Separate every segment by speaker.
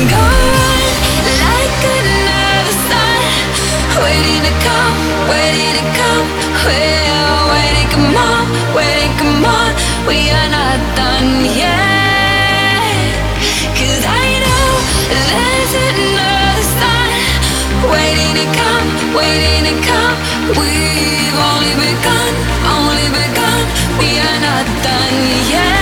Speaker 1: on like another waiting to come, waiting to come, come on, come on, we are not done I know there's another waiting to come, waiting to come, we've only begun, only begun, we are not done yet.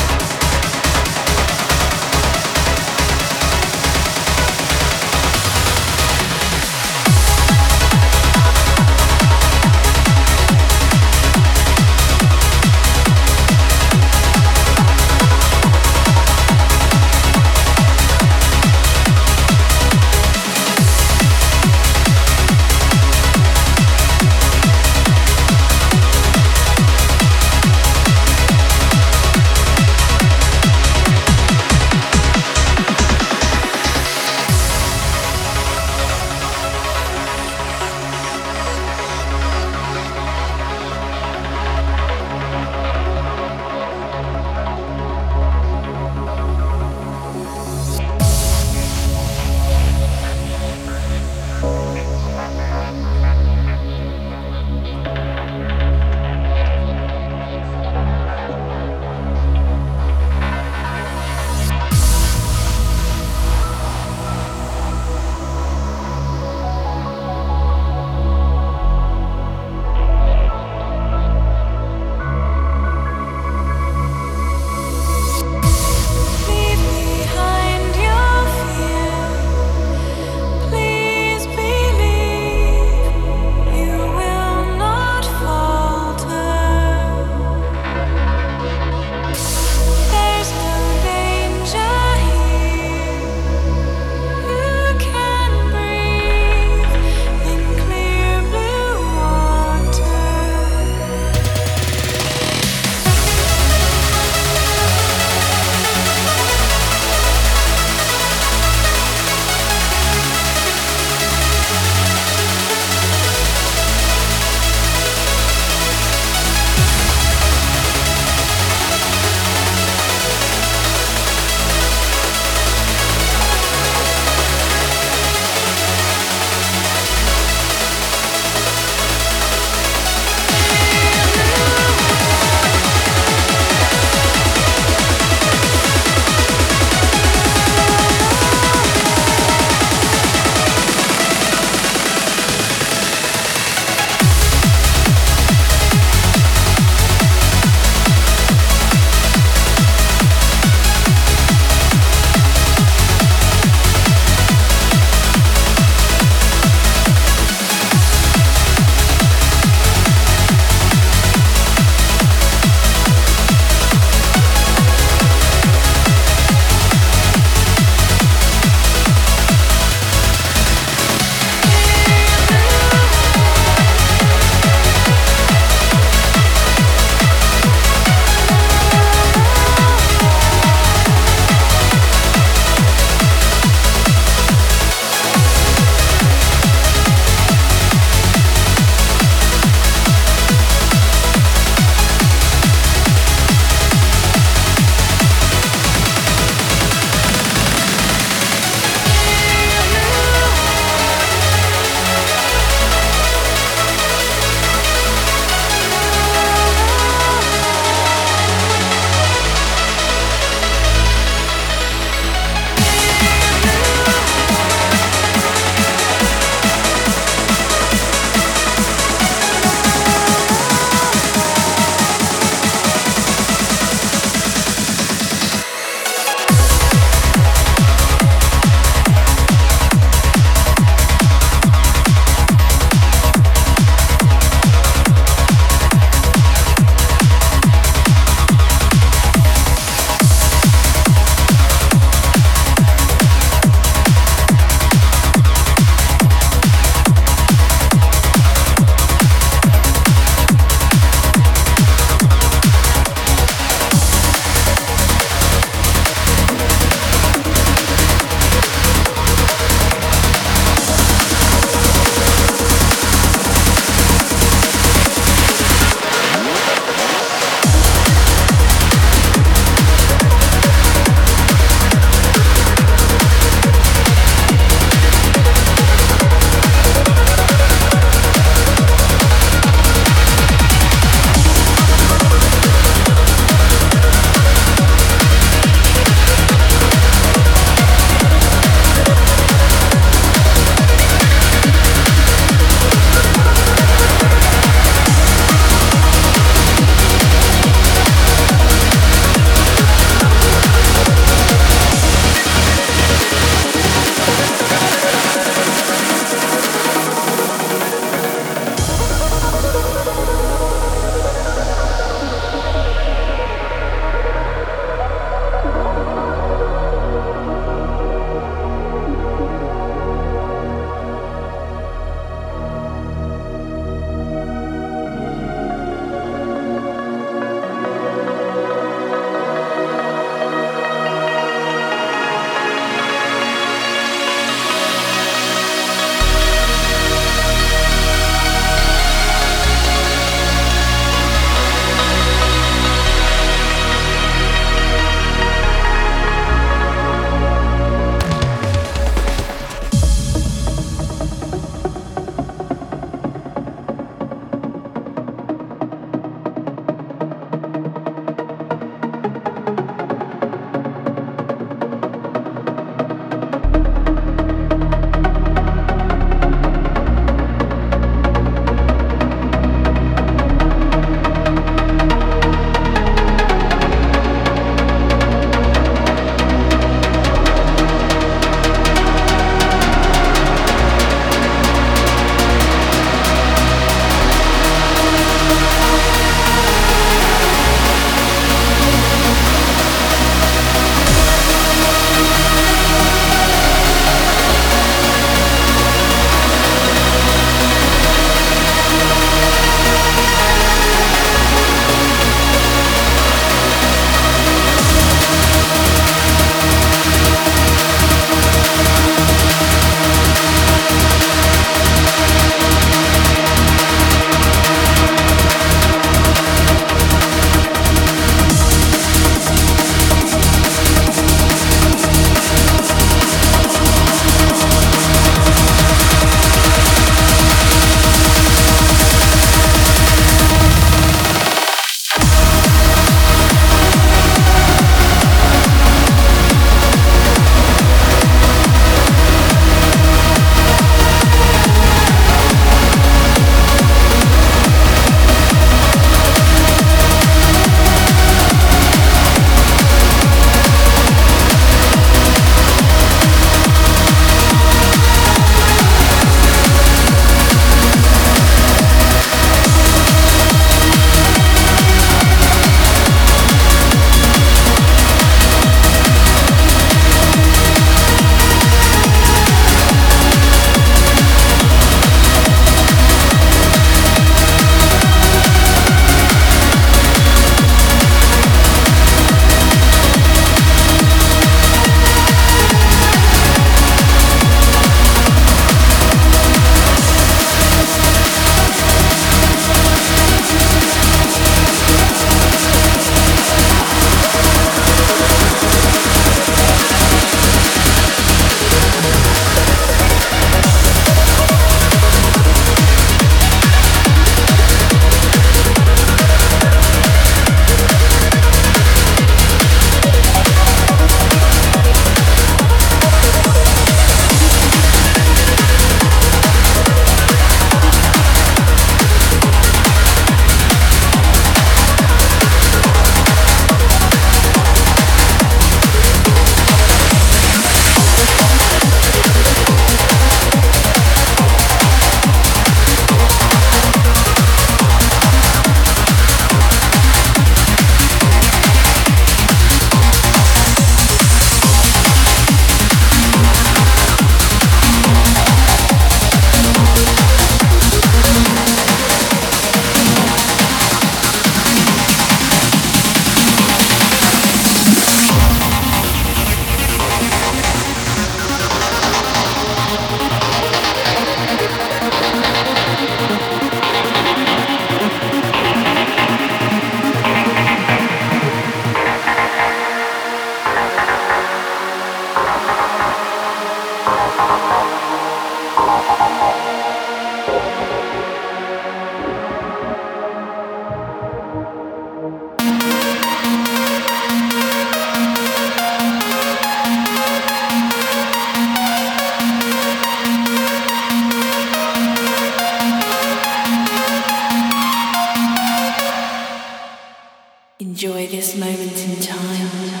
Speaker 2: Enjoy this moment in time.